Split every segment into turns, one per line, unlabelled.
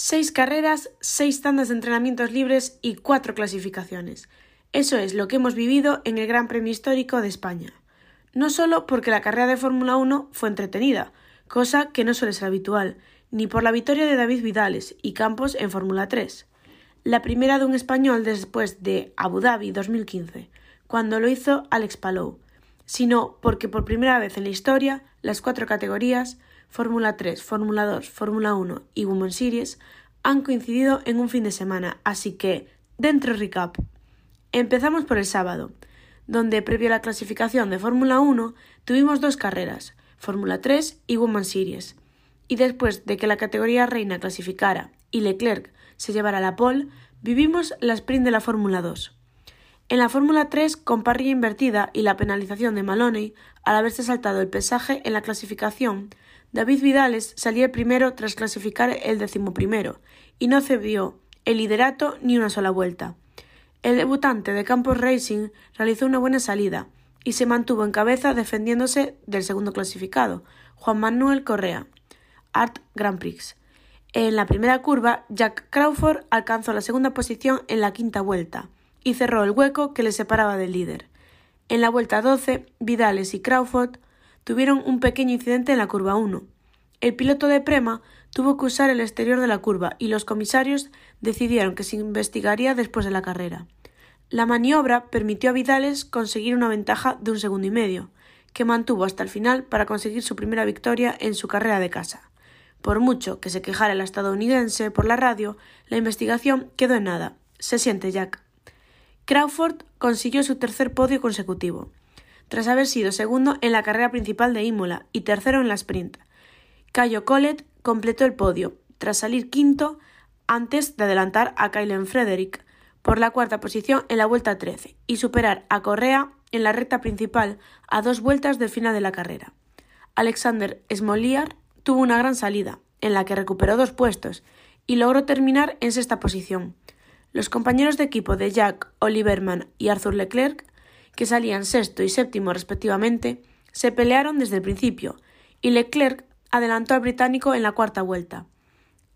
Seis carreras, seis tandas de entrenamientos libres y cuatro clasificaciones. Eso es lo que hemos vivido en el Gran Premio Histórico de España. No solo porque la carrera de Fórmula 1 fue entretenida, cosa que no suele ser habitual, ni por la victoria de David Vidales y Campos en Fórmula 3, la primera de un español después de Abu Dhabi 2015, cuando lo hizo Alex Palou, sino porque por primera vez en la historia las cuatro categorías Fórmula 3, Fórmula 2, Fórmula 1 y Women's Series han coincidido en un fin de semana, así que dentro recap. Empezamos por el sábado, donde previo a la clasificación de Fórmula 1 tuvimos dos carreras, Fórmula 3 y Women's Series, y después de que la categoría reina clasificara y Leclerc se llevara la pole, vivimos la sprint de la Fórmula 2. En la Fórmula 3, con parrilla invertida y la penalización de Maloney al haberse saltado el pesaje en la clasificación, David Vidales salía el primero tras clasificar el decimoprimero y no cedió el liderato ni una sola vuelta. El debutante de Campos Racing realizó una buena salida y se mantuvo en cabeza defendiéndose del segundo clasificado, Juan Manuel Correa, Art Grand Prix. En la primera curva, Jack Crawford alcanzó la segunda posición en la quinta vuelta y cerró el hueco que le separaba del líder. En la vuelta 12, Vidales y Crawford tuvieron un pequeño incidente en la curva 1. El piloto de Prema tuvo que usar el exterior de la curva y los comisarios decidieron que se investigaría después de la carrera. La maniobra permitió a Vidales conseguir una ventaja de un segundo y medio, que mantuvo hasta el final para conseguir su primera victoria en su carrera de casa. Por mucho que se quejara el estadounidense por la radio, la investigación quedó en nada. Se siente Jack. Crawford consiguió su tercer podio consecutivo, tras haber sido segundo en la carrera principal de Imola y tercero en la sprint. Cayo Collet completó el podio, tras salir quinto antes de adelantar a Kylen Frederick por la cuarta posición en la vuelta 13 y superar a Correa en la recta principal a dos vueltas del final de la carrera. Alexander Smoliar tuvo una gran salida, en la que recuperó dos puestos y logró terminar en sexta posición. Los compañeros de equipo de Jack Oliverman y Arthur Leclerc, que salían sexto y séptimo respectivamente, se pelearon desde el principio, y Leclerc adelantó al británico en la cuarta vuelta.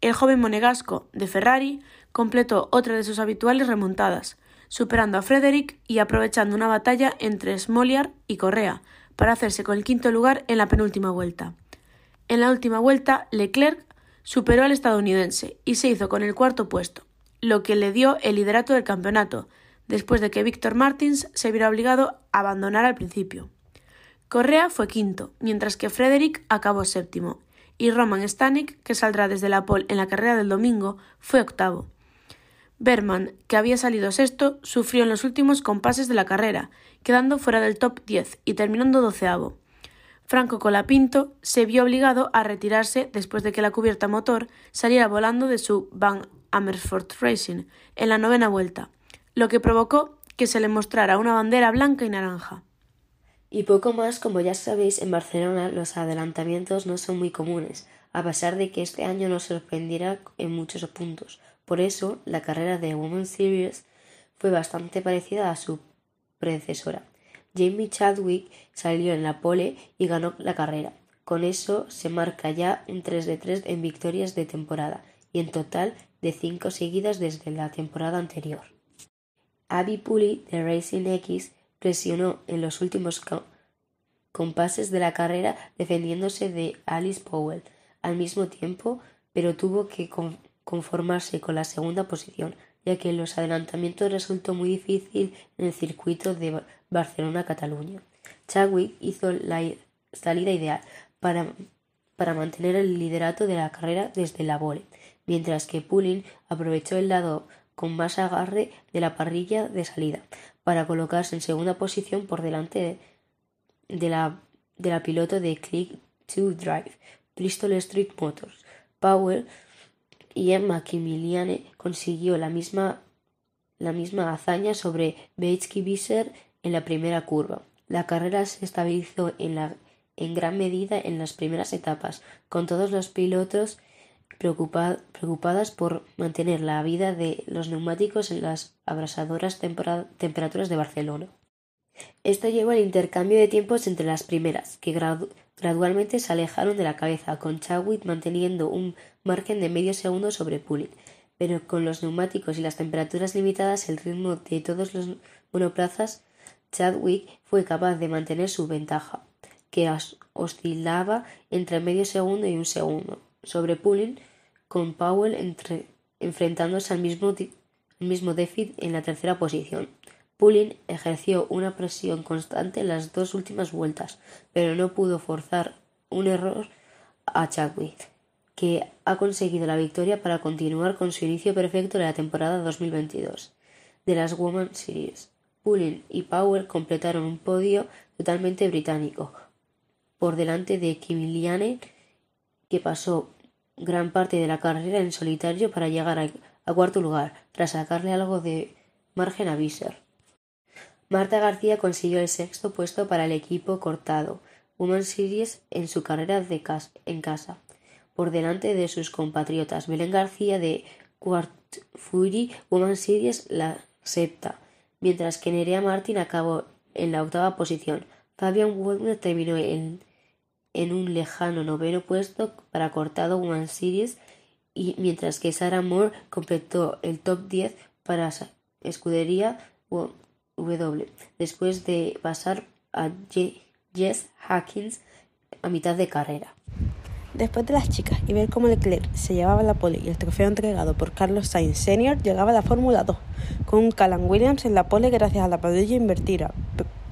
El joven monegasco de Ferrari completó otra de sus habituales remontadas, superando a Frederick y aprovechando una batalla entre Smoliar y Correa para hacerse con el quinto lugar en la penúltima vuelta. En la última vuelta, Leclerc superó al estadounidense y se hizo con el cuarto puesto, lo que le dio el liderato del campeonato, después de que Víctor Martins se viera obligado a abandonar al principio. Correa fue quinto, mientras que Frederick acabó séptimo, y Roman Stanek, que saldrá desde la pole en la carrera del domingo, fue octavo. Berman, que había salido sexto, sufrió en los últimos compases de la carrera, quedando fuera del top 10 y terminando doceavo. Franco Colapinto se vio obligado a retirarse después de que la cubierta motor saliera volando de su Van Amersfoort Racing en la novena vuelta, lo que provocó que se le mostrara una bandera blanca y naranja.
Y poco más, como ya sabéis, en Barcelona los adelantamientos no son muy comunes, a pesar de que este año nos sorprendiera en muchos puntos. Por eso, la carrera de Women's Series fue bastante parecida a su predecesora. Jamie Chadwick salió en la pole y ganó la carrera. Con eso se marca ya un 3 de 3 en victorias de temporada y en total de cinco seguidas desde la temporada anterior. Abby Pulley de Racing X presionó en los últimos compases de la carrera defendiéndose de Alice Powell al mismo tiempo, pero tuvo que conformarse con la segunda posición, ya que los adelantamientos resultó muy difícil en el circuito de Barcelona-Cataluña. Chadwick hizo la salida ideal para, para mantener el liderato de la carrera desde la vole mientras que Pulling aprovechó el lado con más agarre de la parrilla de salida para colocarse en segunda posición por delante de, la, de la piloto de Click to Drive, Bristol Street Motors. Powell y Emma Kimiliane consiguió la misma, la misma hazaña sobre Betsky Visser en la primera curva. La carrera se estabilizó en, la, en gran medida en las primeras etapas, con todos los pilotos preocupadas por mantener la vida de los neumáticos en las abrasadoras temperaturas de Barcelona. Esto llevó al intercambio de tiempos entre las primeras, que gradualmente se alejaron de la cabeza, con Chadwick manteniendo un margen de medio segundo sobre Pulling, pero con los neumáticos y las temperaturas limitadas el ritmo de todos los monoplazas, Chadwick fue capaz de mantener su ventaja, que oscilaba entre medio segundo y un segundo, sobre Pulling, con Powell enfrentándose al mismo, déficit en la tercera posición. Pulling ejerció una presión constante en las dos últimas vueltas, pero no pudo forzar un error a Chadwick, que ha conseguido la victoria para continuar con su inicio perfecto de la temporada 2022 de las Women's Series. Pulling y Power completaron un podio totalmente británico, por delante de Kimiliane, que pasó gran parte de la carrera en solitario para llegar a, cuarto lugar, tras sacarle algo de margen a Visser. Marta García consiguió el sexto puesto para el equipo cortado Women's Series en su carrera de en casa, por delante de sus compatriotas Belén García de Quart Fury Series la septa, mientras que Nerea Martin acabó en la octava posición. Fabian Wagner terminó en, en un lejano noveno puesto para cortado Women's Series y mientras que Sarah Moore completó el top 10 para escudería W, después de pasar a Jess Hackins a mitad de carrera.
Después de las chicas y ver cómo Leclerc se llevaba la pole y el trofeo entregado por Carlos Sainz Sr., llegaba la Fórmula 2, con un Callan Williams en la pole gracias a la padilla invertida,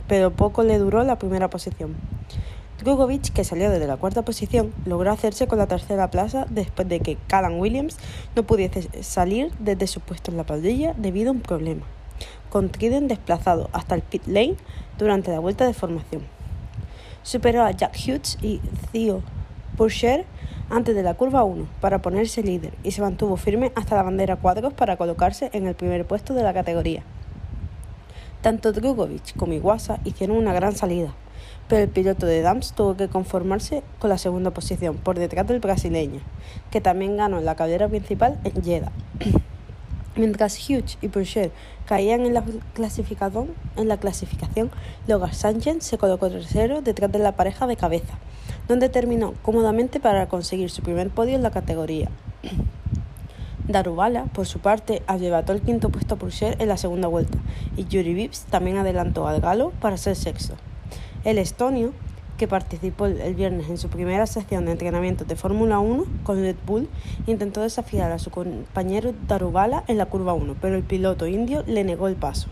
pero poco le duró la primera posición. Drugovic, que salió desde la cuarta posición, logró hacerse con la tercera plaza después de que Callan Williams no pudiese salir desde su puesto en la padilla debido a un problema con Trident desplazado hasta el pit lane durante la vuelta de formación. Superó a Jack Hughes y Theo Pourchaire antes de la curva 1 para ponerse líder y se mantuvo firme hasta la bandera cuadros para colocarse en el primer puesto de la categoría. Tanto Drugovic como Iwasa hicieron una gran salida, pero el piloto de Dams tuvo que conformarse con la segunda posición por detrás del brasileño, que también ganó la carrera principal en Jeddah. Mientras Hughes y Pourchaire caían en la clasificación, en la clasificación Logan Sánchez se colocó tercero detrás de la pareja de cabeza, donde terminó cómodamente para conseguir su primer podio en la categoría. Darubala, por su parte, arrebató el quinto puesto a Pourchaire en la segunda vuelta, y Yuri Vips también adelantó al galo para ser sexto. El estonio que participó el viernes en su primera sección de entrenamiento de Fórmula 1 con Red Bull, intentó desafiar a su compañero Darubala en la curva 1, pero el piloto indio le negó el paso.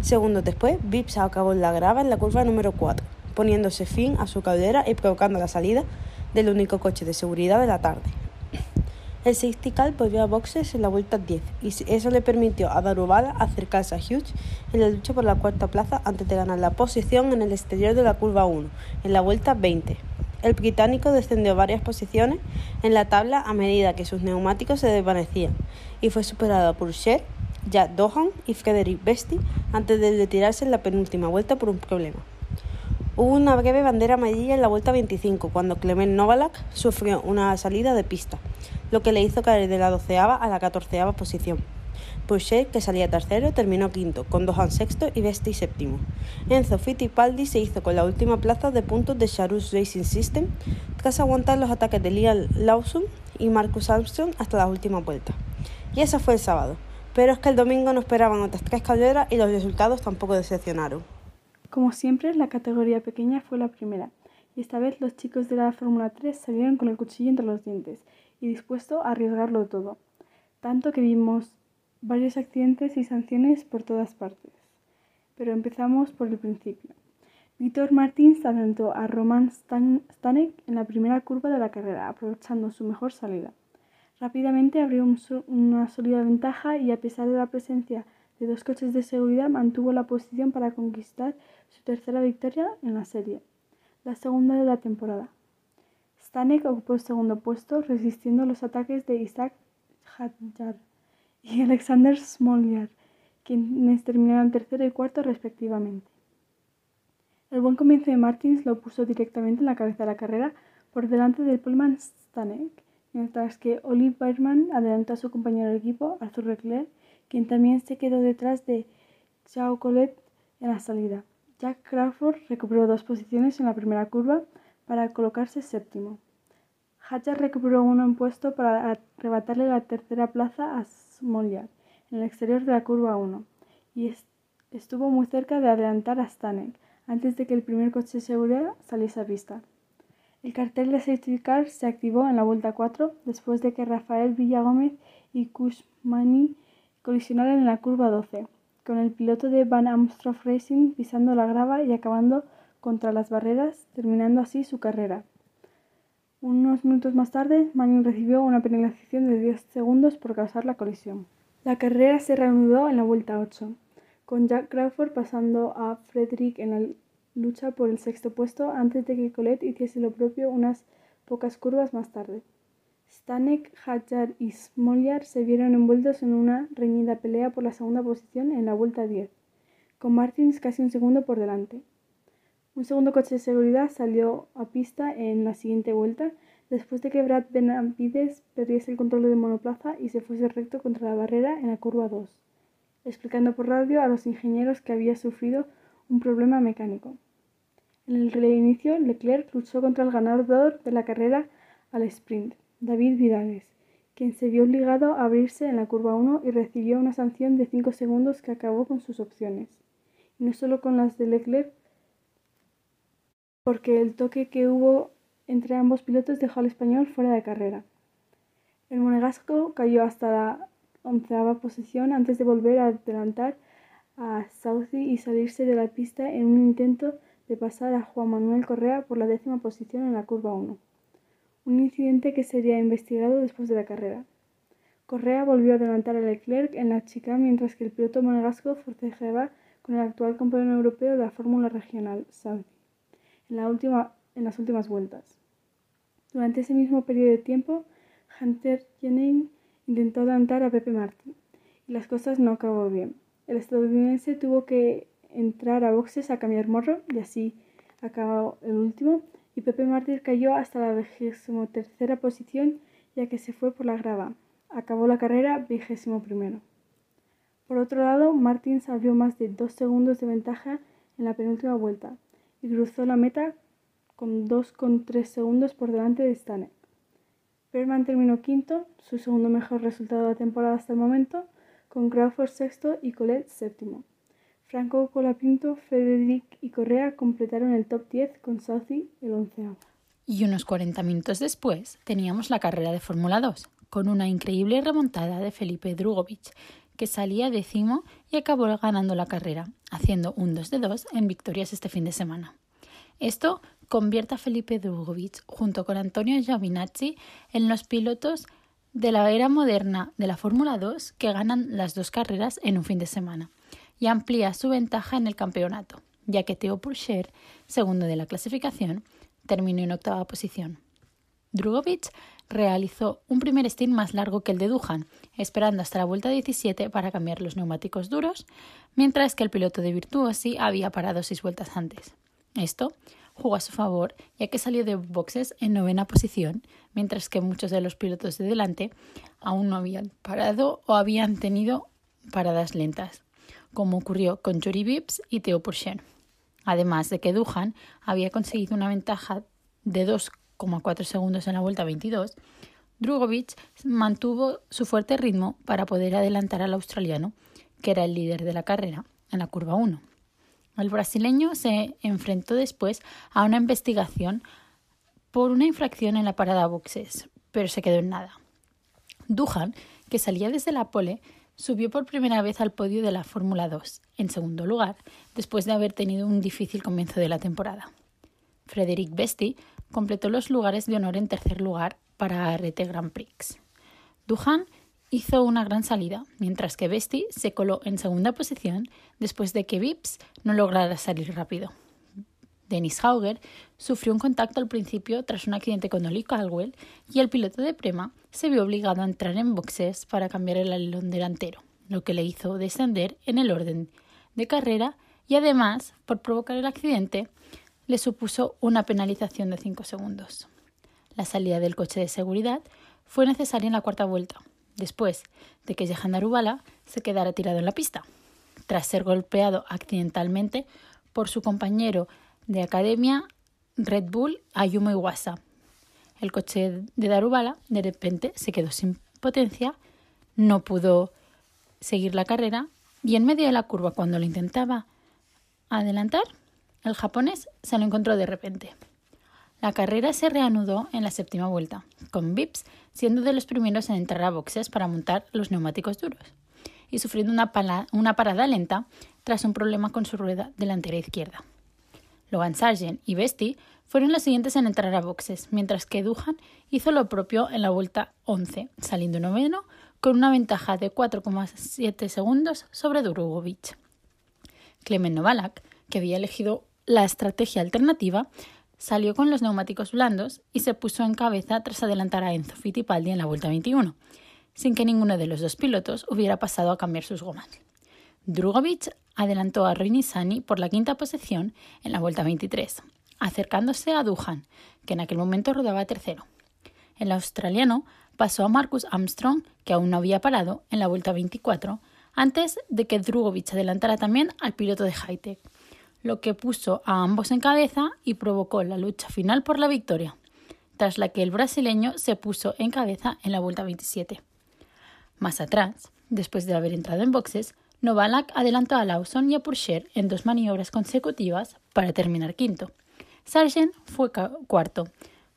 Segundos después, Vips acabó la grava en la curva número 4, poniéndose fin a su caldera y provocando la salida del único coche de seguridad de la tarde. El safety volvió a boxes en la vuelta 10 y eso le permitió a Darubala acercarse a Hughes en la lucha por la cuarta plaza antes de ganar la posición en el exterior de la curva 1 en la vuelta 20. El británico descendió varias posiciones en la tabla a medida que sus neumáticos se desvanecían y fue superado por Sher, Jack Dohan y Frederick Besti antes de retirarse en la penúltima vuelta por un problema. Hubo una breve bandera amarilla en la vuelta 25 cuando Clement Novalak sufrió una salida de pista, lo que le hizo caer de la doceava a la catorceava posición. Porsche, que salía tercero, terminó quinto, con Dohan sexto y Vesti séptimo. Enzo Fittipaldi se hizo con la última plaza de puntos de Charus Racing System tras aguantar los ataques de Liam Lawson y Marcus Armstrong hasta la última vuelta. Y eso fue el sábado, pero es que el domingo no esperaban otras tres carreras y los resultados tampoco decepcionaron.
Como siempre, la categoría pequeña fue la primera, y esta vez los chicos de la Fórmula 3 salieron con el cuchillo entre los dientes y dispuesto a arriesgarlo todo, tanto que vimos varios accidentes y sanciones por todas partes. Pero empezamos por el principio. Víctor Martins adelantó a Roman Stanek en la primera curva de la carrera, aprovechando su mejor salida. Rápidamente abrió una sólida ventaja y a pesar de la presencia de dos coches de seguridad mantuvo la posición para conquistar su tercera victoria en la serie, la segunda de la temporada. Stanek ocupó el segundo puesto, resistiendo los ataques de Isaac Hadjar y Alexander Smolyar, quienes terminaron tercero y cuarto respectivamente. El buen comienzo de Martins lo puso directamente en la cabeza de la carrera por delante del Pullman Stanek, mientras que Olive Berman adelantó a su compañero de equipo, Arthur Leclerc, quien también se quedó detrás de Chao Colette en la salida. Jack Crawford recuperó dos posiciones en la primera curva para colocarse séptimo. Hatcher recuperó uno en puesto para arrebatarle la tercera plaza a Smolyar en el exterior de la curva 1 y estuvo muy cerca de adelantar a Stanek antes de que el primer coche de seguridad saliese a pista. El cartel de safety car se activó en la vuelta 4 después de que Rafael Villagómez y Kushmani colisionaran en la curva 12, con el piloto de Van Amstroff Racing pisando la grava y acabando contra las barreras, terminando así su carrera. Unos minutos más tarde, Manning recibió una penalización de 10 segundos por causar la colisión. La carrera se reanudó en la vuelta 8, con Jack Crawford pasando a Frederick en la lucha por el sexto puesto antes de que Colette hiciese lo propio unas pocas curvas más tarde. Stanek, Hadjar y Smolyar se vieron envueltos en una reñida pelea por la segunda posición en la vuelta 10, con Martins casi un segundo por delante. Un segundo coche de seguridad salió a pista en la siguiente vuelta, después de que Brad Benavides perdiese el control de monoplaza y se fuese recto contra la barrera en la curva 2, explicando por radio a los ingenieros que había sufrido un problema mecánico. En el reinicio, Leclerc luchó contra el ganador de la carrera al sprint, David Vidales, quien se vio obligado a abrirse en la curva 1 y recibió una sanción de 5 segundos que acabó con sus opciones. Y no solo con las de Leclerc, porque el toque que hubo entre ambos pilotos dejó al español fuera de carrera. El monegasco cayó hasta la onceava posición antes de volver a adelantar a Southey y salirse de la pista en un intento de pasar a Juan Manuel Correa por la décima posición en la curva 1. Un incidente que sería investigado después de la carrera. Correa volvió a adelantar a Leclerc en la chica mientras que el piloto monegasco forcejeaba con el actual campeón europeo de la Fórmula Regional, Southey, en, las últimas vueltas. Durante ese mismo periodo de tiempo, Hunter Jennings intentó adelantar a Pepe Martin y las cosas no acabó bien. El estadounidense tuvo que entrar a boxes a cambiar morro y así acabó el último y Pepe Martínez cayó hasta la vigésimo tercera posición ya que se fue por la grava. Acabó la carrera vigésimo primero. Por otro lado, Martins abrió más de dos segundos de ventaja en la penúltima vuelta y cruzó la meta con 2,3 segundos por delante de Stanek. Perman terminó quinto, su segundo mejor resultado de la temporada hasta el momento, con Crawford sexto y Colette séptimo. Franco Colapinto, Frederick y Correa completaron el top 10 con Southey el onceavo.
Y unos 40 minutos después teníamos la carrera de Fórmula 2, con una increíble remontada de Felipe Drugovich, que salía décimo y acabó ganando la carrera, haciendo un 2 de 2 en victorias este fin de semana. Esto convierte a Felipe Drugovich junto con Antonio Giovinazzi en los pilotos de la era moderna de la Fórmula 2 que ganan las dos carreras en un fin de semana y amplía su ventaja en el campeonato, ya que Theo Pourchaire, segundo de la clasificación, terminó en octava posición. Drugovic realizó un primer stint más largo que el de Duhan, esperando hasta la vuelta 17 para cambiar los neumáticos duros, mientras que el piloto de Virtuosi había parado seis vueltas antes. Esto jugó a su favor, ya que salió de boxes en novena posición, mientras que muchos de los pilotos de delante aún no habían parado o habían tenido paradas lentas como ocurrió con Jory Vips y Theo Pourchaire. Además de que Duhan había conseguido una ventaja de 2,4 segundos en la vuelta 22, Drugovic mantuvo su fuerte ritmo para poder adelantar al australiano, que era el líder de la carrera, en la curva 1. El brasileño se enfrentó después a una investigación por una infracción en la parada boxes, pero se quedó en nada. Duhan, que salía desde la pole, subió por primera vez al podio de la Fórmula 2, en segundo lugar, después de haber tenido un difícil comienzo de la temporada. Frederic Besti completó los lugares de honor en tercer lugar para RT Grand Prix. Duhan hizo una gran salida, mientras que Besti se coló en segunda posición después de que Vips no lograra salir rápido. Dennis Hauger, sufrió un contacto al principio tras un accidente con Ollie Caldwell y el piloto de Prema se vio obligado a entrar en boxes para cambiar el alelón delantero, lo que le hizo descender en el orden de carrera y además, por provocar el accidente, le supuso una penalización de 5 segundos. La salida del coche de seguridad fue necesaria en la cuarta vuelta, después de que Jehan Darubala se quedara tirado en la pista, tras ser golpeado accidentalmente por su compañero de academia Red Bull Ayumu Iwasa. El coche de Darubala de repente se quedó sin potencia, no pudo seguir la carrera y en medio de la curva cuando lo intentaba adelantar, el japonés se lo encontró de repente. La carrera se reanudó en la séptima vuelta, con Vips siendo de los primeros en entrar a boxes para montar los neumáticos duros y sufriendo una, parada lenta tras un problema con su rueda delantera izquierda. Logan Sargent y Bestie fueron los siguientes en entrar a boxes, mientras que Duhan hizo lo propio en la vuelta 11, saliendo noveno con una ventaja de 4,7 segundos sobre Drugovic. Clement Novalak, que había elegido la estrategia alternativa, salió con los neumáticos blandos y se puso en cabeza tras adelantar a Enzo Fittipaldi en la vuelta 21, sin que ninguno de los dos pilotos hubiera pasado a cambiar sus gomas. Drugovic adelantó a Nissany por la quinta posición en la vuelta 23, acercándose a Duhan, que en aquel momento rodaba tercero. El australiano pasó a Marcus Armstrong, que aún no había parado, en la vuelta 24, antes de que Drugovic adelantara también al piloto de Hightech lo que puso a ambos en cabeza y provocó la lucha final por la victoria, tras la que el brasileño se puso en cabeza en la vuelta 27. Más atrás, después de haber entrado en boxes, Novalak adelantó a Lawson y a Purcher en dos maniobras consecutivas para terminar quinto. Sargent fue cuarto,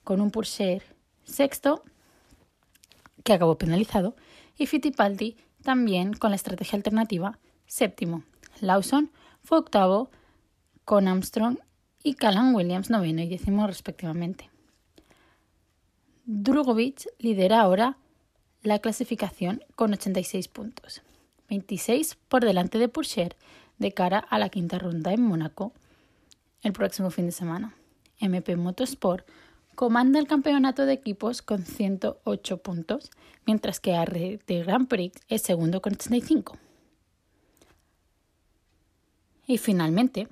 con un Purcher sexto, que acabó penalizado, y Fittipaldi también con la estrategia alternativa séptimo. Lawson fue octavo con Armstrong y Callan Williams noveno y décimo respectivamente. Drugovic lidera ahora la clasificación con 86 puntos, 26 por delante de Purcher de cara a la quinta ronda en Mónaco el próximo fin de semana. MP Motorsport comanda el campeonato de equipos con 108 puntos, mientras que ART Grand Prix es segundo con 85. Y finalmente,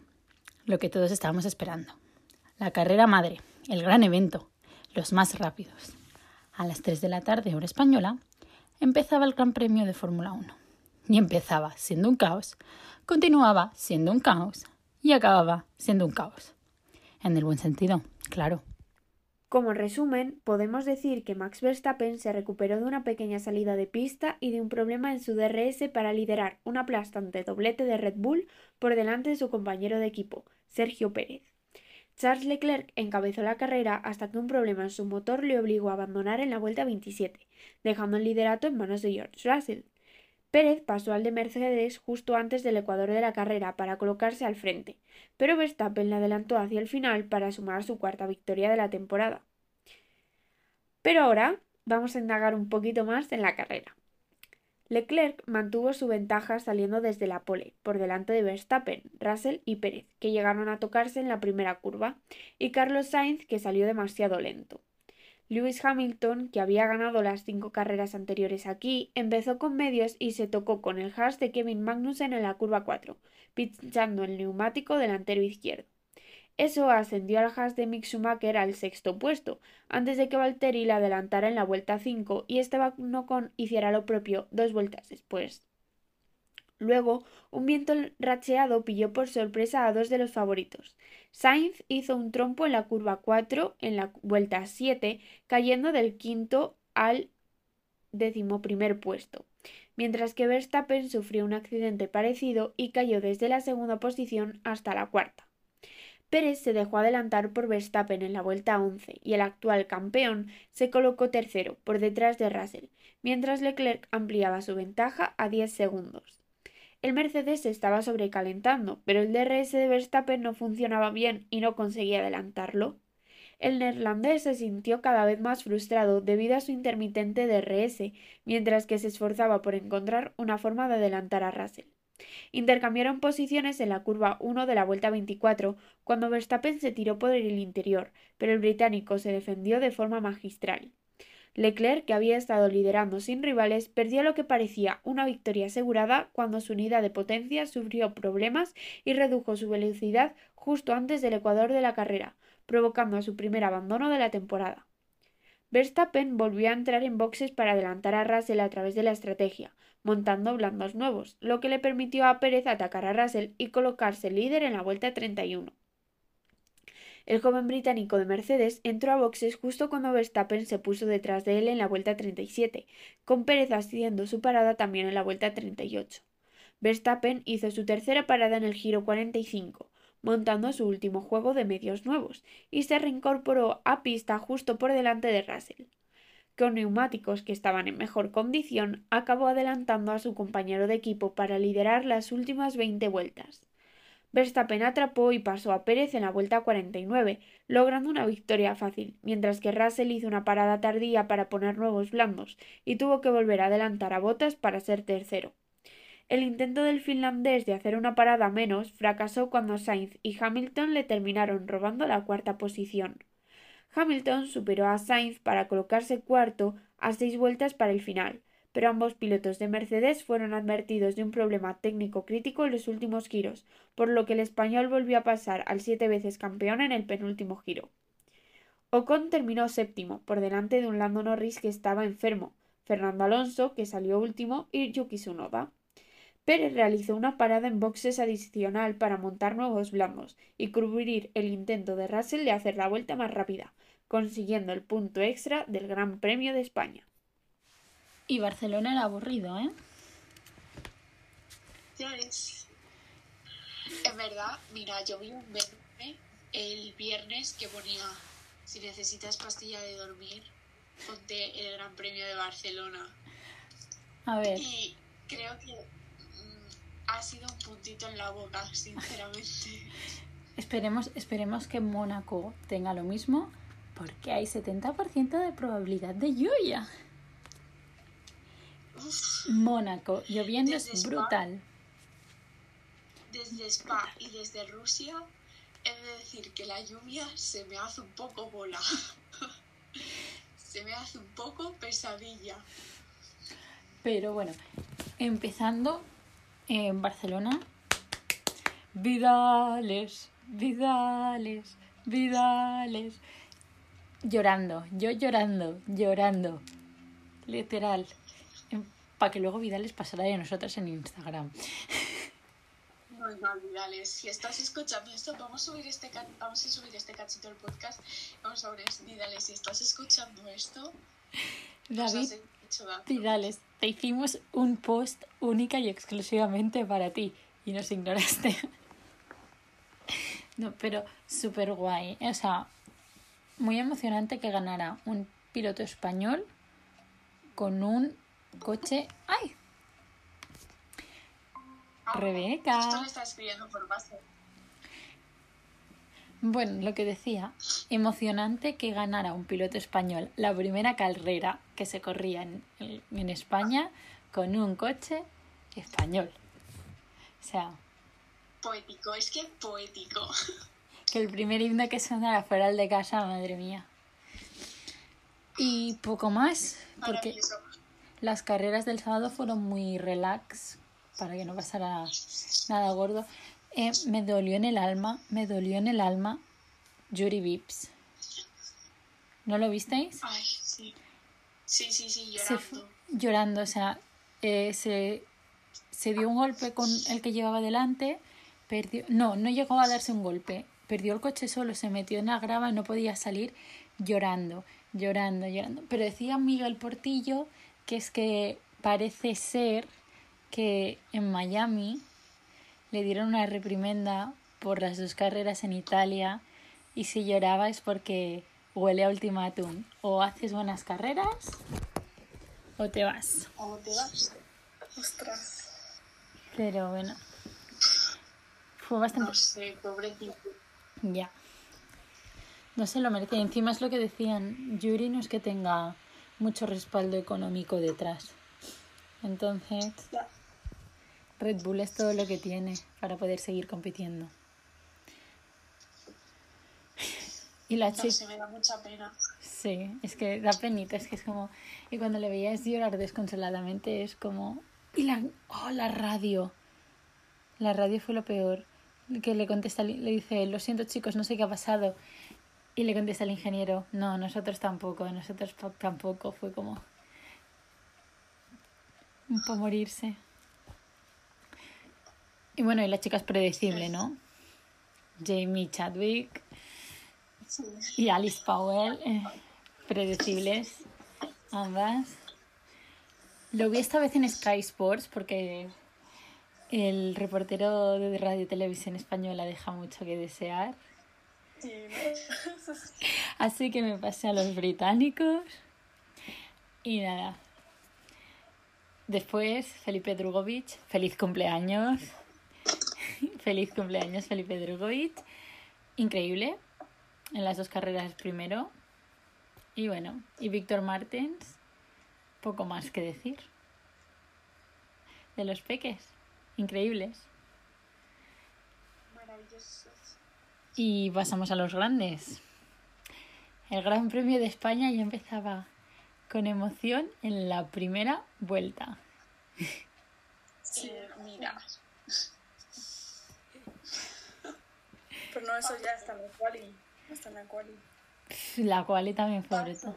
lo que todos estábamos esperando. La carrera madre, el gran evento, los más rápidos. A las 3 de la tarde, hora española, empezaba el Gran Premio de Fórmula 1. Y empezaba siendo un caos, continuaba siendo un caos y acababa siendo un caos. En el buen sentido, claro.
Como resumen, podemos decir que Max Verstappen se recuperó de una pequeña salida de pista y de un problema en su DRS para liderar un aplastante doblete de Red Bull por delante de su compañero de equipo, Sergio Pérez. Charles Leclerc encabezó la carrera hasta que un problema en su motor le obligó a abandonar en la vuelta 27, dejando el liderato en manos de George Russell. Pérez pasó al de Mercedes justo antes del ecuador de la carrera para colocarse al frente, pero Verstappen le adelantó hacia el final para sumar su cuarta victoria de la temporada. Pero ahora vamos a indagar un poquito más en la carrera. Leclerc mantuvo su ventaja saliendo desde la pole, por delante de Verstappen, Russell y Pérez, que llegaron a tocarse en la primera curva, y Carlos Sainz, que salió demasiado lento. Lewis Hamilton, que había ganado las cinco carreras anteriores aquí, empezó con medios y se tocó con el hash de Kevin Magnussen en la curva 4, pinchando el neumático delantero izquierdo. Eso ascendió al hash de Mick Schumacher al sexto puesto, antes de que Valtteri le adelantara en la vuelta 5 y Esteban Ocon hiciera lo propio dos vueltas después. Luego, un viento racheado pilló por sorpresa a dos de los favoritos. Sainz hizo un trompo en la curva 4 en la vuelta 7, cayendo del quinto al decimoprimer puesto, mientras que Verstappen sufrió un accidente parecido y cayó desde la segunda posición hasta la cuarta. Pérez se dejó adelantar por Verstappen en la vuelta 11 y el actual campeón se colocó tercero por detrás de Russell, mientras Leclerc ampliaba su ventaja a 10 segundos. El Mercedes se estaba sobrecalentando, pero el DRS de Verstappen no funcionaba bien y no conseguía adelantarlo. El neerlandés se sintió cada vez más frustrado debido a su intermitente DRS, mientras que se esforzaba por encontrar una forma de adelantar a Russell. Intercambiaron posiciones en la curva 1 de la vuelta 24, cuando Verstappen se tiró por el interior, pero el británico se defendió de forma magistral. Leclerc, que había estado liderando sin rivales, perdió lo que parecía una victoria asegurada cuando su unidad de potencia sufrió problemas y redujo su velocidad justo antes del ecuador de la carrera, provocando su primer abandono de la temporada. Verstappen volvió a entrar en boxes para adelantar a Russell a través de la estrategia, montando blandos nuevos, lo que le permitió a Pérez atacar a Russell y colocarse líder en la vuelta 31. El joven británico de Mercedes entró a boxes justo cuando Verstappen se puso detrás de él en la vuelta 37, con Pérez haciendo su parada también en la vuelta 38. Verstappen hizo su tercera parada en el giro 45, montando su último juego de medios nuevos, y se reincorporó a pista justo por delante de Russell. Con neumáticos que estaban en mejor condición, acabó adelantando a su compañero de equipo para liderar las últimas veinte vueltas. Verstappen atrapó y pasó a Pérez en la vuelta 49, logrando una victoria fácil, mientras que Russell hizo una parada tardía para poner nuevos blandos y tuvo que volver a adelantar a Bottas para ser tercero. El intento del finlandés de hacer una parada menos fracasó cuando Sainz y Hamilton le terminaron robando la cuarta posición. Hamilton superó a Sainz para colocarse cuarto a seis vueltas para el final, pero ambos pilotos de Mercedes fueron advertidos de un problema técnico crítico en los últimos giros, por lo que el español volvió a pasar al siete veces campeón en el penúltimo giro. Ocon terminó séptimo, por delante de un Lando Norris que estaba enfermo, Fernando Alonso, que salió último, y Yuki Tsunoda. Pérez realizó una parada en boxes adicional para montar nuevos blandos y cubrir el intento de Russell de hacer la vuelta más rápida, consiguiendo el punto extra del Gran Premio de España.
Y Barcelona era aburrido, ¿eh?
Ya es. En verdad, mira, yo vi un meme el viernes que ponía si necesitas pastilla de dormir, ponte el Gran Premio de Barcelona.
A ver,
Y creo que mm, ha sido un puntito en la boca, sinceramente.
esperemos, esperemos que Mónaco tenga lo mismo, porque hay 70% de probabilidad de lluvia. Mónaco, lloviendo
Desde
es
Spa.
brutal.
desde Spa y desde Rusia, he de decir que la lluvia se me hace un poco bola. se me hace un poco pesadilla.
Pero bueno, empezando en Barcelona. Vidales, Vidales, Vidales. Llorando, yo llorando, llorando. Literal. Para que luego Vidales pasara de nosotras en Instagram.
Vidales, si estás escuchando esto, vamos a subir este vamos a subir este cachito del podcast. Vamos a ver, Vidales, si estás escuchando esto,
David. Vidales, te hicimos un post única y exclusivamente para ti y nos ignoraste. No, pero súper guay. O sea, muy emocionante que ganara un piloto español con un coche. ¡Ay!
Ah,
Rebeca.
Esto le está escribiendo por base.
Bueno, lo que decía, emocionante que ganara un piloto español la primera carrera que se corría en, en España con un coche español. O sea,
Poético, es que poético.
que el primer himno que sonara fuera el de casa, madre mía. Y poco más, porque
Maravilloso.
Las carreras del sábado fueron muy relax, para que no pasara nada gordo. Eh, me dolió en el alma, me dolió en el alma Yuri Vips. ¿No lo visteis?
Ay, sí. Sí, sí, sí,
Se
llorando.
llorando, o sea, eh, se, se dio un golpe con el que llevaba delante, perdió, no, no llegó a darse un golpe, perdió el coche solo, se metió en la grava y no podía salir llorando, llorando, llorando. Pero decía Miguel Portillo que es que parece ser que en Miami le dieron una reprimenda por las dos carreras en Italia y si lloraba es porque huele a ultimátum. O haces buenas carreras o te vas.
¿Cómo te vas? Ostras.
Pero bueno, fue bastante...
No sé, pobre tipo.
Ya. No se lo merece. Encima es lo que decían, Yuri no es que tenga mucho respaldo económico detrás. Entonces. Red Bull es todo lo que tiene para poder seguir compitiendo. Y la
No
chica...
sé, me da mucha pena.
Sí, es que da penita, es que es como... Y cuando le veías llorar desconsoladamente es como... Y la... Oh, la radio. La radio fue lo peor. Que le contesta, le dice, lo siento chicos, no sé qué ha pasado. Y le contesta el ingeniero, no, nosotros tampoco, nosotros tampoco. Fue como... Para morirse. Y bueno, y la chica es predecible, ¿no? Jamie Chadwick y Alice Powell, eh, predecibles, ambas. Lo vi esta vez en Sky Sports porque el reportero de Radio Televisión Española deja mucho que desear. Así que me pasé a los británicos y nada. Después, Felipe Drugovic, feliz cumpleaños. feliz cumpleaños, Felipe Drugovic. Increíble. En las dos carreras primero. Y bueno, y Víctor Martens, poco más que decir. De los peques, increíbles.
Maravilloso.
Y pasamos a los grandes. El Gran Premio de España ya empezaba con emoción en la primera vuelta.
Eh, mira,
Pero no, eso ya está en la quali. Está en la quali.
La cual también fue brutal.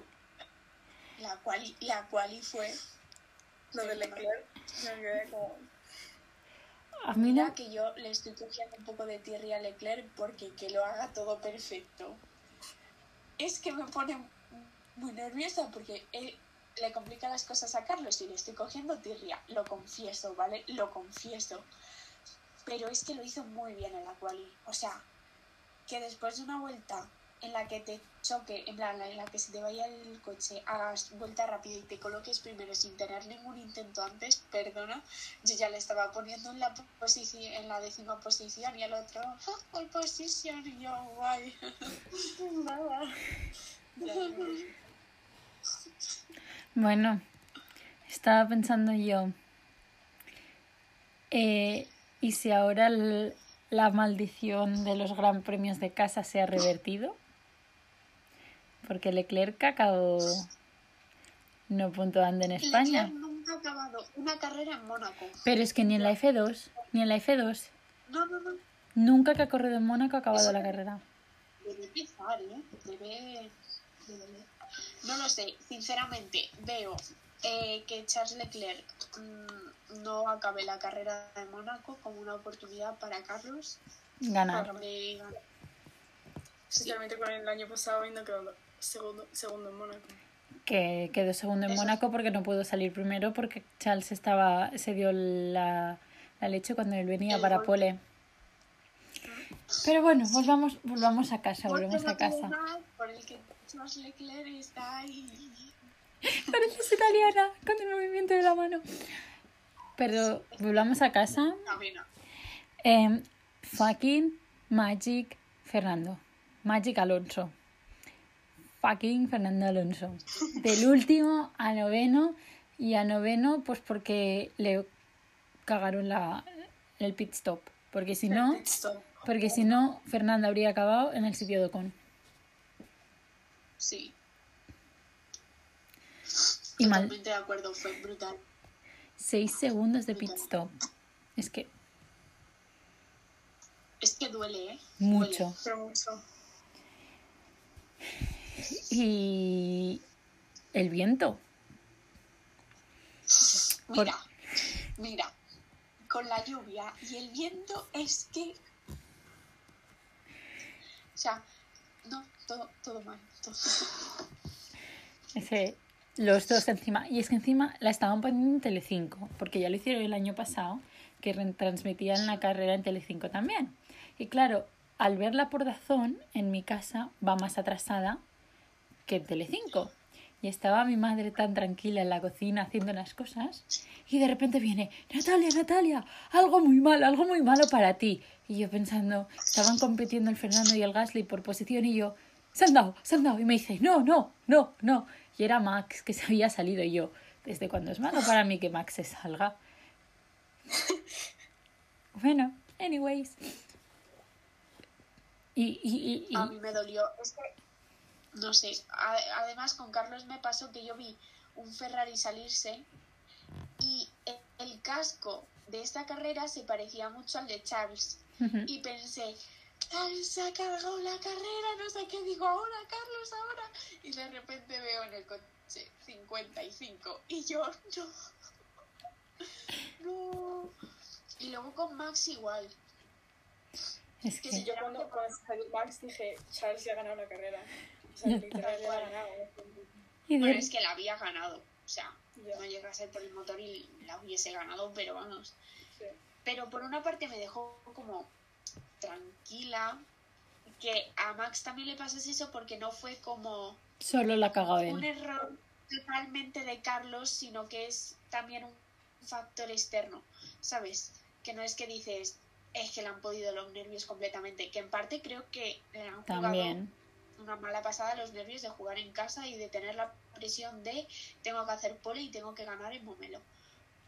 la quali, la quali fue.
Lo de Leclerc, me quedé como...
A mí
Mira
no,
que yo le estoy cogiendo un poco de tierra a Leclerc porque que lo haga todo perfecto. Es que me pone muy nerviosa porque él le complica las cosas a Carlos y le estoy cogiendo tirria. Lo confieso, ¿vale? Lo confieso. Pero es que lo hizo muy bien en la quali. O sea, que después de una vuelta en la que te choque, en plan, en la que se te vaya el coche, hagas vuelta rápida y te coloques primero sin tener ningún intento antes, perdona, yo ya le estaba poniendo en la posición, en la décima posición y el otro, "Ah, pole position, y yo, guay. Nada.
Bueno, estaba pensando yo, eh, ¿y si ahora el- la maldición de los gran premios de casa se ha revertido? Porque Leclerc acabó no puntuando en España.
Leclerc nunca ha acabado una carrera en Mónaco.
Pero es que ni en la F2, ni en la F2,
No, no, no.
nunca que ha corrido en Mónaco ha acabado la carrera.
Debe empezar, ¿eh? Debe... debe- No lo sé, sinceramente, veo eh, que Charles Leclerc mm, no acabe la carrera de Mónaco como una oportunidad para Carlos
Ganar.
de ganar.
Especialmente con el año pasado y no quedó segundo, segundo en Mónaco.
Que quedó segundo en
Eso.
Mónaco porque no pudo salir primero porque Charles estaba, se dio la, la leche cuando él venía
El
para
golpe.
pole. Pero bueno, volvamos, volvamos a casa, volvemos a casa.
Por el que Charles Leclerc está ahí.
Pareces italiana con el movimiento de la mano. Pero volvamos a casa.
No.
Em, fucking Magic Fernando. Magic Alonso. Fucking Fernando Alonso. Del último a noveno. Y a noveno, pues porque le cagaron la, el pit stop. Porque si no, porque si no, Fernando habría acabado en el sitio de Ocon.
Sí,
Y mal.
totalmente de acuerdo, fue brutal.
Seis segundos de pit stop. Es que
Es que duele, ¿eh?
mucho.
Pero mucho.
Y el viento. Por-
Mira, mira, con la lluvia y el viento es que... O sea, no, todo, todo mal. todo-
Ese, los dos encima. Y es que encima la estaban poniendo en Telecinco, porque ya lo hicieron el año pasado, que retransmitían la carrera en Telecinco también. Y claro, al verla por Dazón, en mi casa va más atrasada que en Telecinco. Y estaba mi madre tan tranquila en la cocina haciendo unas cosas y de repente viene, Natalia, Natalia, algo muy malo, algo muy malo para ti. Y yo pensando, estaban compitiendo el Fernando y el Gasly por posición y yo, se han dado, se han dado. Y me dice, no, no, no, no. Y era Max que se había salido y yo, ¿desde cuando es malo para mí que Max se salga? bueno, anyways. Y, y, y-
A mí me dolió. Es que, no sé, a- además con Carlos me pasó que yo vi un Ferrari salirse y el, el casco de esta carrera se parecía mucho al de Charles. Y pensé, Charles se ha cargado la carrera, no sé qué digo ahora, Carlos, ahora. Y de repente veo en el coche 55 y yo, no. No. Y luego con Max igual.
es
que
que
si
Yo cuando, cuando salió Max dije, Charles ya ha ganado la carrera. O sea,
de-
Bueno, es que la había ganado. O sea,
Ya.
no llega a ser por el motor y la hubiese ganado, pero vamos.
Sí.
Pero por una parte me dejó como tranquila. Que a Max también le pasase eso porque no fue como
solo la cagado
un
él.
error totalmente de Carlos, sino que es también un factor externo, ¿sabes? Que no es que dices, es que le han podido los nervios completamente, que en parte creo que le han jugado
También.
Una mala pasada los nervios de jugar en casa y de tener la presión de tengo que hacer pole y tengo que ganar en Momelo.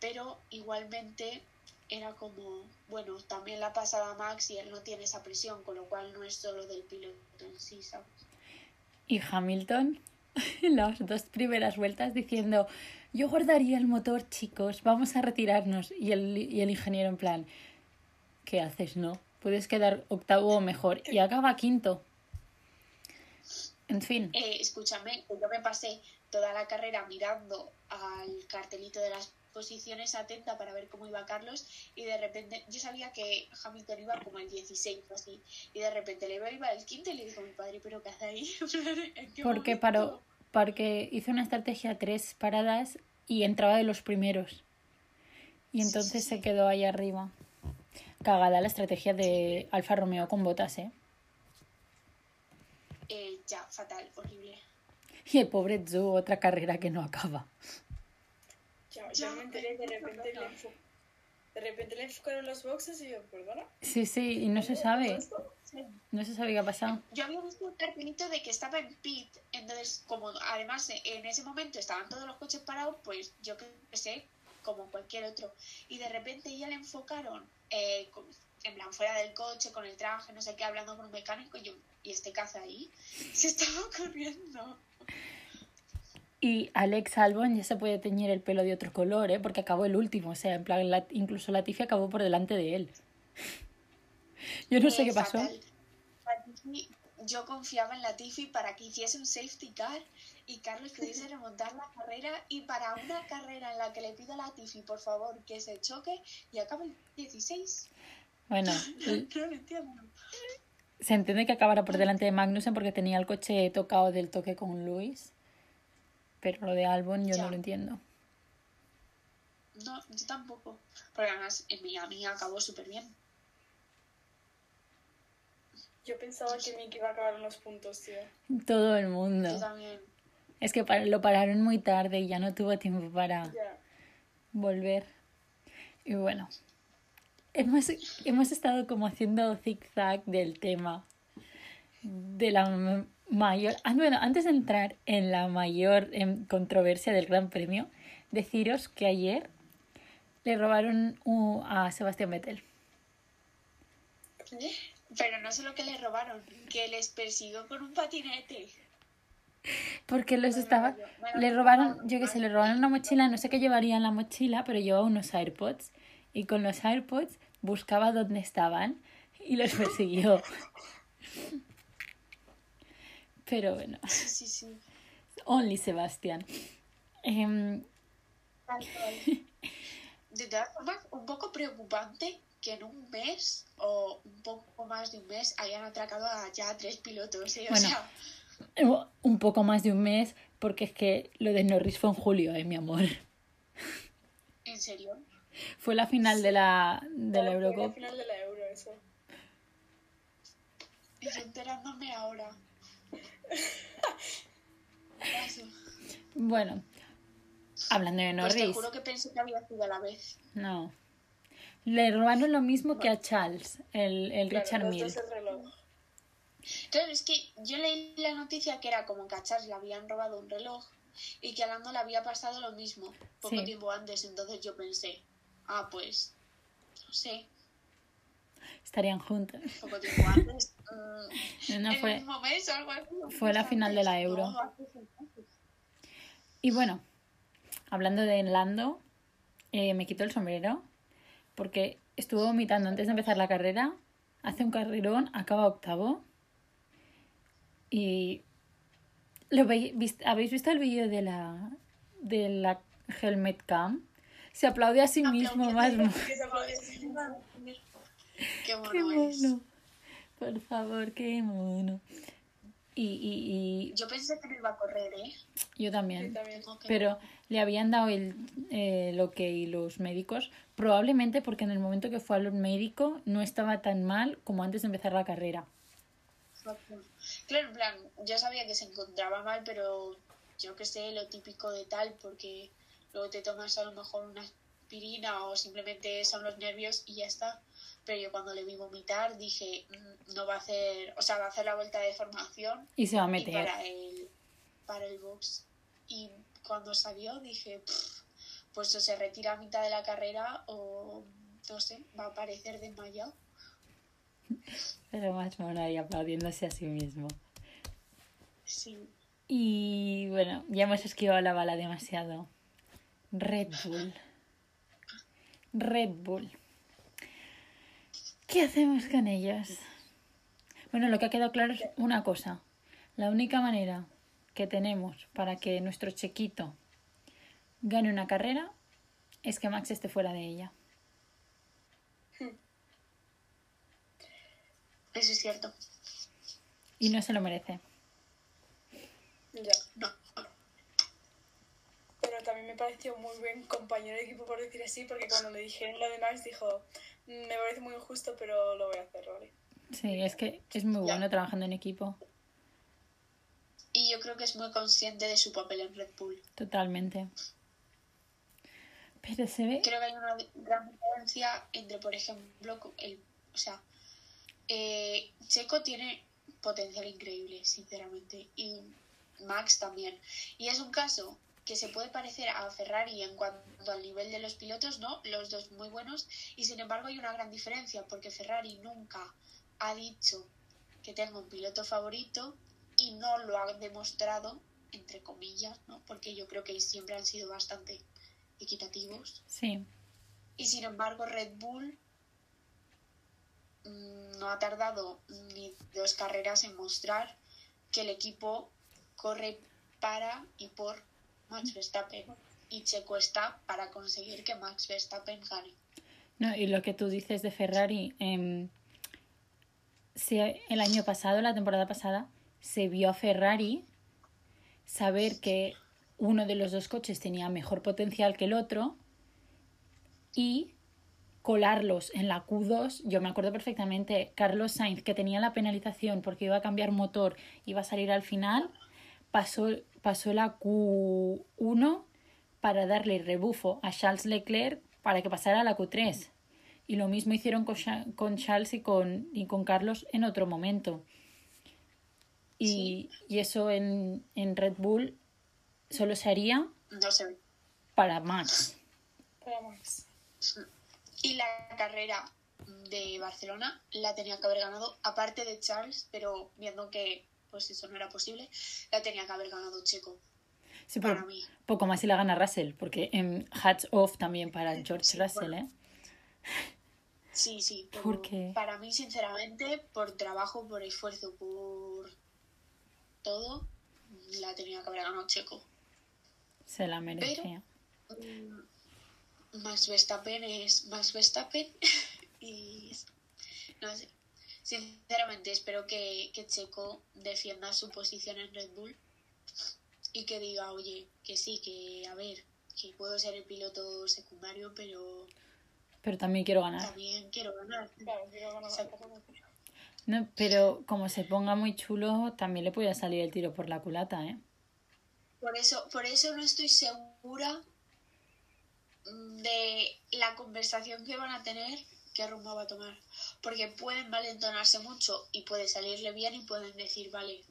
Pero igualmente era como, bueno, también la pasada Max y él no tiene esa presión, con lo cual no es solo del piloto en sí, ¿sabes?
Y Hamilton, las dos primeras vueltas diciendo, yo guardaría el motor, chicos, vamos a retirarnos. Y el, y el ingeniero en plan, ¿qué haces, no? Puedes quedar octavo o mejor. Y acaba quinto. En fin,
Eh, escúchame, yo me pasé toda la carrera mirando al cartelito de las posiciones atenta para ver cómo iba Carlos y de repente yo sabía que Hamilton iba como el 16 o así y de repente le iba el quinto y le digo a mi padre, ¿pero qué hace ahí? ¿En qué
porque
momento?".
paró, porque hizo una estrategia tres paradas y entraba de los primeros. Y
Sí,
entonces
sí,
se quedó ahí arriba. Cagada la estrategia de Alfa Romeo con botas, ¿eh?
Ya, fatal, horrible.
Y el pobre Zhu, otra carrera que no acaba.
Ya,
Ya,
yo me enteré, de repente, le enfo- de repente le enfocaron los boxes y yo, ¿perdona?
Sí, sí, y no se sabe. No se sabe qué ha pasado.
Yo había visto un cartelito de que estaba en pit, entonces como además en ese momento estaban todos los coches parados, pues yo qué sé, como cualquier otro. Y de repente ya le enfocaron, eh, con- en plan fuera del coche, con el traje, no sé qué, hablando con un mecánico y yo, ¿y este caza ahí? Se estaba corriendo.
Y Alex Albon ya se puede teñir el pelo de otro color, ¿eh? Porque acabó el último. O sea, en plan, la- incluso Latifi acabó por delante de él. Yo no sé qué pasó.
fatal. Yo confiaba en Latifi para que hiciese un safety car y Carlos pudiese remontar la carrera y para una carrera en la que le pido a Latifi, por favor, que se choque y acabe el 16.
Bueno,
No lo entiendo.
se entiende que acabara por delante de Magnussen porque tenía el coche tocado del toque con Luis. Pero lo de Albon yo
Ya.
no lo entiendo.
No, yo tampoco. Porque además en Miami acabó súper bien.
Yo pensaba que Mick iba a acabar en los puntos, tío.
Todo el
Yo
mundo.
también.
Es que lo pararon muy tarde y ya no tuvo tiempo para
Ya.
volver. Y bueno, hemos, hemos estado como haciendo zigzag del tema de la mayor... Ah, bueno, antes de entrar en la mayor em, controversia del Gran Premio, deciros que ayer le robaron a Sebastián Vettel.
Pero no solo que le robaron, que les persiguió con un patinete.
Porque los estaba...
Bueno,
Le robaron, yo que sé, le robaron una mochila, no sé qué llevaría en la mochila, pero llevaba unos AirPods. Y con los AirPods buscaba dónde estaban y los persiguió. Pero bueno,
Sí, sí, sí.
only Sebastián. Em,
Tal cual. De todas formas, un poco preocupante que en un mes o un poco más de un mes hayan atracado a ya tres pilotos. ¿eh? O
Bueno.
sea,
un poco más de un mes, porque es que lo de Norris fue en julio, eh, mi amor.
¿en serio?
Fue la final de la, de la
Fue la final de la Euro, eso.
Y yo enterándome ahora.
Bueno, hablando de
Pues te
Norris,
juro que pensé que había sido a la vez.
no. Le robaron lo mismo que a Charles, el, el
Claro,
Richard Mille.
Claro, es que yo leí la noticia que era como que a Charles le habían robado un reloj y que a Lando le había pasado lo mismo poco
Sí.
tiempo antes. Entonces yo pensé, ah, pues no sé,
Estarían juntos.
poco tiempo antes. mm,
No
en
fue.
el mismo mes o algo así.
fue la final de la Euro.
No.
Y bueno, hablando de Lando, eh, me quito el sombrero porque estuvo vomitando antes de empezar la carrera, hace un carrerón, acaba octavo y lo veis- habéis visto el vídeo de la de la helmet cam se aplaude a sí mismo más
Qué bueno
qué
es.
mono por favor qué mono y, y,
Yo pensé que no iba a correr, ¿eh?
y yo también
También.
Tengo que-
pero le habían dado el, eh, el ok los médicos, probablemente porque en el momento que fue al médico no estaba tan mal como antes de empezar la carrera.
Claro, en plan, yo sabía que se encontraba mal, pero yo que sé, lo típico de tal, porque luego te tomas a lo mejor una aspirina o simplemente son los nervios y ya está. Pero yo cuando le vi vomitar dije, "Mm, no va a hacer, o sea, va a hacer la vuelta de formación
Y se va a
y
meter.
para el, para el box. Y cuando salió dije, "Pff, pues o se retira a mitad de la carrera o no sé, va a aparecer desmayado.
Pero más mono ahí aplaudiéndose a sí mismo.
Sí.
Y bueno, ya hemos esquivado la bala demasiado. Red Bull. Red Bull. ¿Qué hacemos con ellos? Bueno, lo que ha quedado claro es una cosa. La única manera que tenemos para que nuestro chequito gane una carrera es que Max esté fuera de ella.
Eso es cierto.
Y no se lo merece.
Ya.
No.
También me pareció muy buen compañero de equipo, por decir así, porque cuando le dijeron lo de Max dijo, "Mm, me parece muy injusto, pero lo voy a hacer, ¿vale?
Sí, es que es muy bueno trabajando en equipo.
Y yo creo que es muy consciente de su papel en Red Bull.
Totalmente. Pero se ve.
Creo que hay una gran diferencia entre, por ejemplo, el, o sea, eh, Checo tiene potencial increíble, sinceramente, y Max también. Y es un caso que se puede parecer a Ferrari en cuanto al nivel de los pilotos, ¿no? Los dos muy buenos, y sin embargo hay una gran diferencia, porque Ferrari nunca ha dicho que tenga un piloto favorito y no lo ha demostrado, entre comillas, ¿no? Porque yo creo que siempre han sido bastante equitativos.
Sí,
Y sin embargo, Red Bull mm, no ha tardado ni dos carreras en mostrar que el equipo corre para y por Max Verstappen. Y Checo está para conseguir que Max Verstappen gane.
No, y lo que tú dices de Ferrari, se- el año pasado, la temporada pasada, se vio a Ferrari saber que uno de los dos coches tenía mejor potencial que el otro y colarlos en la Q2. Yo me acuerdo perfectamente, Carlos Sainz, que tenía la penalización porque iba a cambiar motor, iba a salir al final, pasó, pasó la Q1 para darle rebufo a Charles Leclerc para que pasara a la Q3. Y lo mismo hicieron con, Cha- con Charles y con, y con Carlos en otro momento. Y, y eso en, en Red Bull solo se haría
No
para Max.
Para Max.
Y la carrera de Barcelona la tenía que haber ganado, aparte de Charles, pero viendo que pues eso no era posible, la tenía que haber ganado Checo.
Sí,
Para
pero
mí.
poco más si la gana Russell, porque en hats off también para George
Sí,
Russell,
bueno.
¿eh?
Sí, sí. pero
¿Por qué?
Para mí, sinceramente, por trabajo, por esfuerzo, por todo, la tenía que haber ganado Checo.
Se la merecía.
Mm, Max Verstappen es Max Verstappen y no sé. Sinceramente, espero que, que Checo defienda su posición en Red Bull y que diga, oye, que sí, que a ver, que puedo ser el piloto secundario, pero
Pero también quiero ganar.
también quiero ganar.
Claro, quiero ganar.
No, pero como se ponga muy chulo, también le puede salir el tiro por la culata, ¿eh?
Por eso, por eso no estoy segura de la conversación que van a tener, qué rumbo va a tomar. Porque pueden valentonarse mucho y puede salirle bien y pueden decir, vale,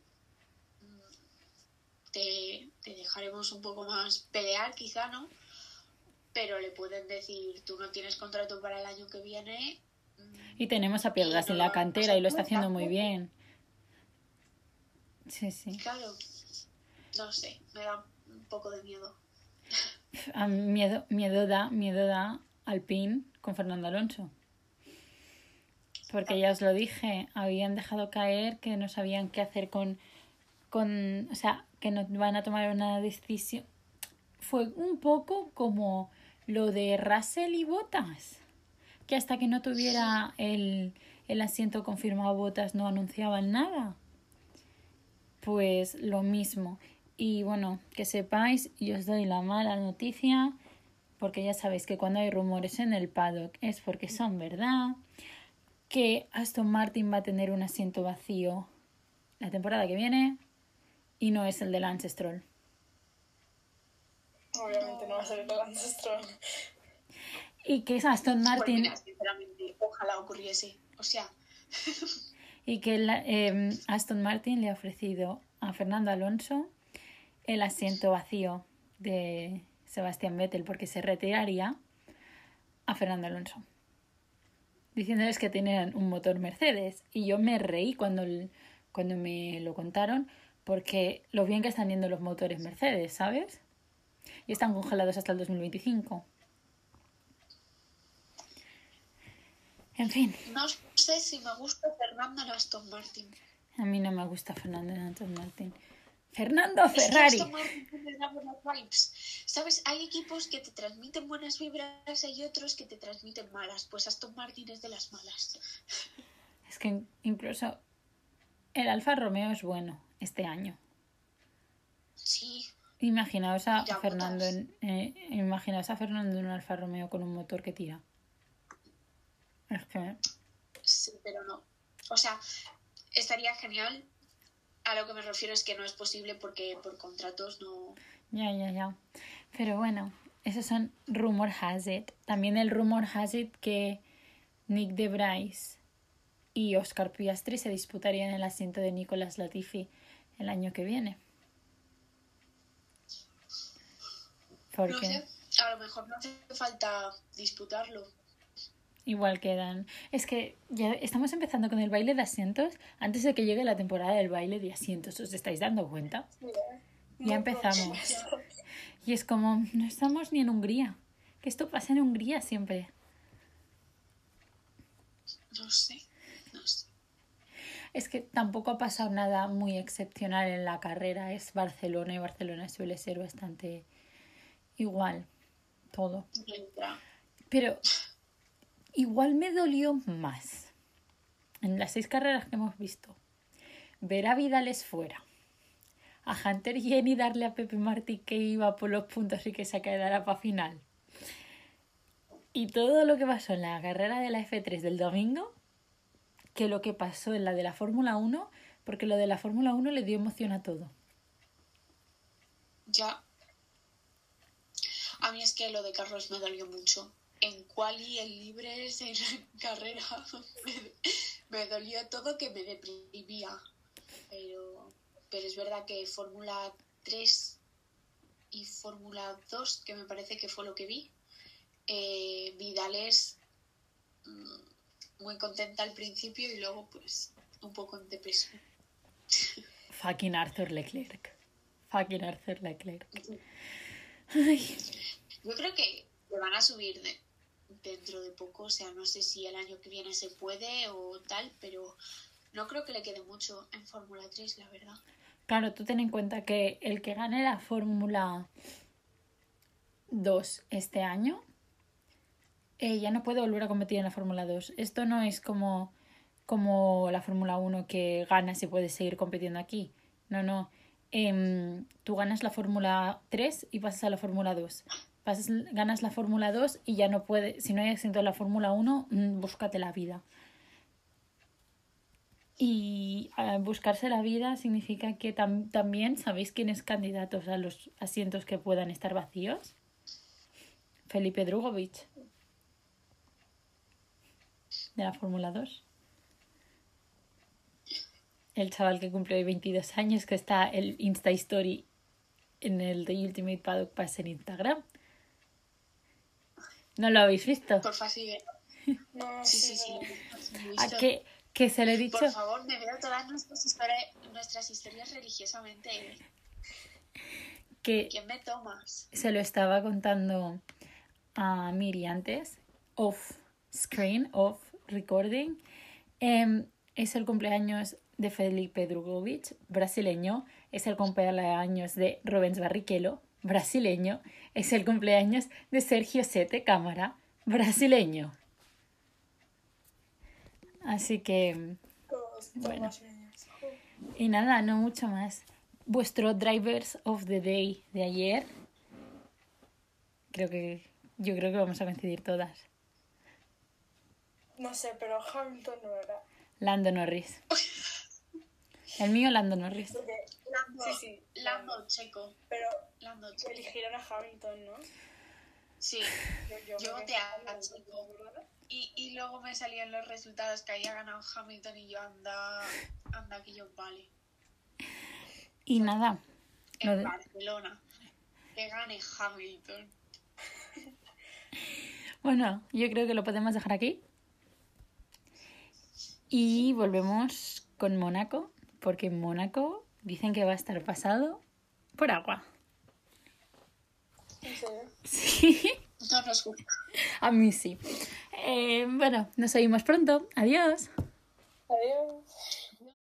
mm, te, te dejaremos un poco más pelear, quizá, ¿no? pero le pueden decir, tú no tienes contrato para el año que viene. mm,
Y tenemos a Piedras en la cantera y lo está haciendo muy bien. Sí, sí.
Claro, no sé, me da un poco de miedo.
A miedo, miedo da, miedo da Alpine con Fernando Alonso. Porque ya os lo dije, habían dejado caer que no sabían qué hacer con, con, o sea, que no van a tomar una decisión. Fue un poco como lo de Russell y Botas, que hasta que no tuviera el, el asiento confirmado Botas no anunciaban nada. Pues lo mismo. Y bueno, que sepáis, y os doy la mala noticia, porque ya sabéis que cuando hay rumores en el paddock es porque son verdad, que Aston Martin va a tener un asiento vacío la temporada que viene y no es el de Lance Stroll.
Obviamente no va a ser el Lance Stroll.
Y que es Aston Martin
mira, sinceramente, ojalá ocurriese. O sea,
y que la- eh, Aston Martin le ha ofrecido a Fernando Alonso el asiento vacío de Sebastián Vettel porque se retiraría a Fernando Alonso diciéndoles que tenían un motor Mercedes y yo me reí cuando, cuando me lo contaron porque lo bien que están yendo los motores Mercedes, ¿sabes? Y están congelados hasta el 2025. En fin,
no sé si me gusta Fernando Aston Martin.
a mí no me gusta Fernando Aston Martin. Fernando Ferrari.
Vibes. ¿Sabes? Hay equipos que te transmiten buenas vibras y hay otros que te transmiten malas. Pues Aston Martin es de las malas.
Es que incluso el Alfa Romeo es bueno este año.
Sí,
Imaginaos a Fernando en, eh, imaginaos a Fernando en un Alfa Romeo con un motor que tira. Es que
sí, pero no. O sea, estaría genial. A lo que me refiero es que no es posible porque por contratos no.
ya, ya, ya. Pero bueno, esos son rumor has it. También el rumor has it que Nick de Bryce y Oscar Piastri se disputarían el asiento de Nicolas Latifi el año que viene.
No
Porque
sé. A lo mejor no hace falta disputarlo.
Igual quedan. Es que ya estamos empezando con el baile de asientos antes de que llegue la temporada del baile de asientos. ¿Os estáis dando cuenta? Ya empezamos. Y es como, no estamos ni en Hungría. Que esto pasa en Hungría siempre.
No sé. No sé.
Es que tampoco ha pasado nada muy excepcional en la carrera. Es Barcelona y Barcelona suele ser bastante igual todo. Pero igual me dolió más en las seis carreras que hemos visto ver a Vidales fuera, a Hunter Jenny darle a Pepe Martí que iba por los puntos y que se quedara para final. Y todo lo que pasó en la carrera de la F3 del domingo, que lo que pasó en la de la Fórmula 1, porque lo de la Fórmula 1 le dio emoción a todo.
Ya. A mí es que lo de Carlos me dolió mucho. En quali, en libres, en carrera, me, dolió todo que me deprimía. Pero, pero es verdad que Fórmula 3 y Fórmula 2, que me parece que fue lo que vi, eh, Vidales mm, muy contenta al principio y luego pues un poco en depresión.
Fucking Arthur Leclerc. Fucking Arthur Leclerc. Ay.
Yo creo que le van a subir de- dentro de poco, o sea, no sé si el año que viene se puede o tal, pero no creo que le quede mucho en Fórmula 3, la verdad.
Claro, tú ten en cuenta que el que gane la Fórmula 2 este año eh, ya no puede volver a competir en la Fórmula 2. Esto no es como, como la Fórmula 1 que ganas y puedes seguir compitiendo aquí. No, no. Em, tú ganas la Fórmula 3 y pasas a la Fórmula 2. Ganas la Fórmula 2 y ya no puedes, si no hay asiento en la Fórmula 1, mm, búscate la vida. Y eh, buscarse la vida significa que tam- también sabéis quiénes candidatos a los asientos que puedan estar vacíos. Felipe Drugovich de la Fórmula 2. El chaval que cumple hoy 22 años, que está el Insta Story en el The Ultimate Paddock Pass en Instagram. ¿No lo habéis visto?
Por fácil.
No,
Sí,
sí,
sí, sí.
no.
lo he
¿A
visto.
qué, que se lo he dicho?
Por favor, me veo todas nuestras, historia- nuestras historias religiosamente.
Que
¿Quién me tomas?
se lo estaba contando a Miri antes, off screen, off recording. Em, es el cumpleaños de Felipe Drugovic, brasileño. Es el cumpleaños de Rubens Barrichello, brasileño. Es el cumpleaños de Sergio Sete Cámara, brasileño. Así que, Bueno. y nada, no mucho más. Vuestro Drivers of the Day de ayer. Creo que, yo creo que vamos a coincidir todas.
No sé, pero Hamilton no era.
Lando Norris. El mío, Lando Norris.
Lando,
Sí, sí.
Lando Checo.
pero
Lando Checo.
eligieron a Hamilton, ¿no?
Sí.
Yo, yo con
chico.
¿verdad?
Y, y luego me salían los resultados que había ganado Hamilton y yo anda, anda que yo vale.
Y nada,
En
de-
Barcelona. Que gane Hamilton.
bueno, yo creo que lo podemos dejar aquí. Y volvemos con Mónaco, porque en Mónaco dicen que va a estar pasado por agua.
¿En serio?
Sí,
No
a mí sí. Eh, bueno, nos oímos pronto. Adiós.
Adiós.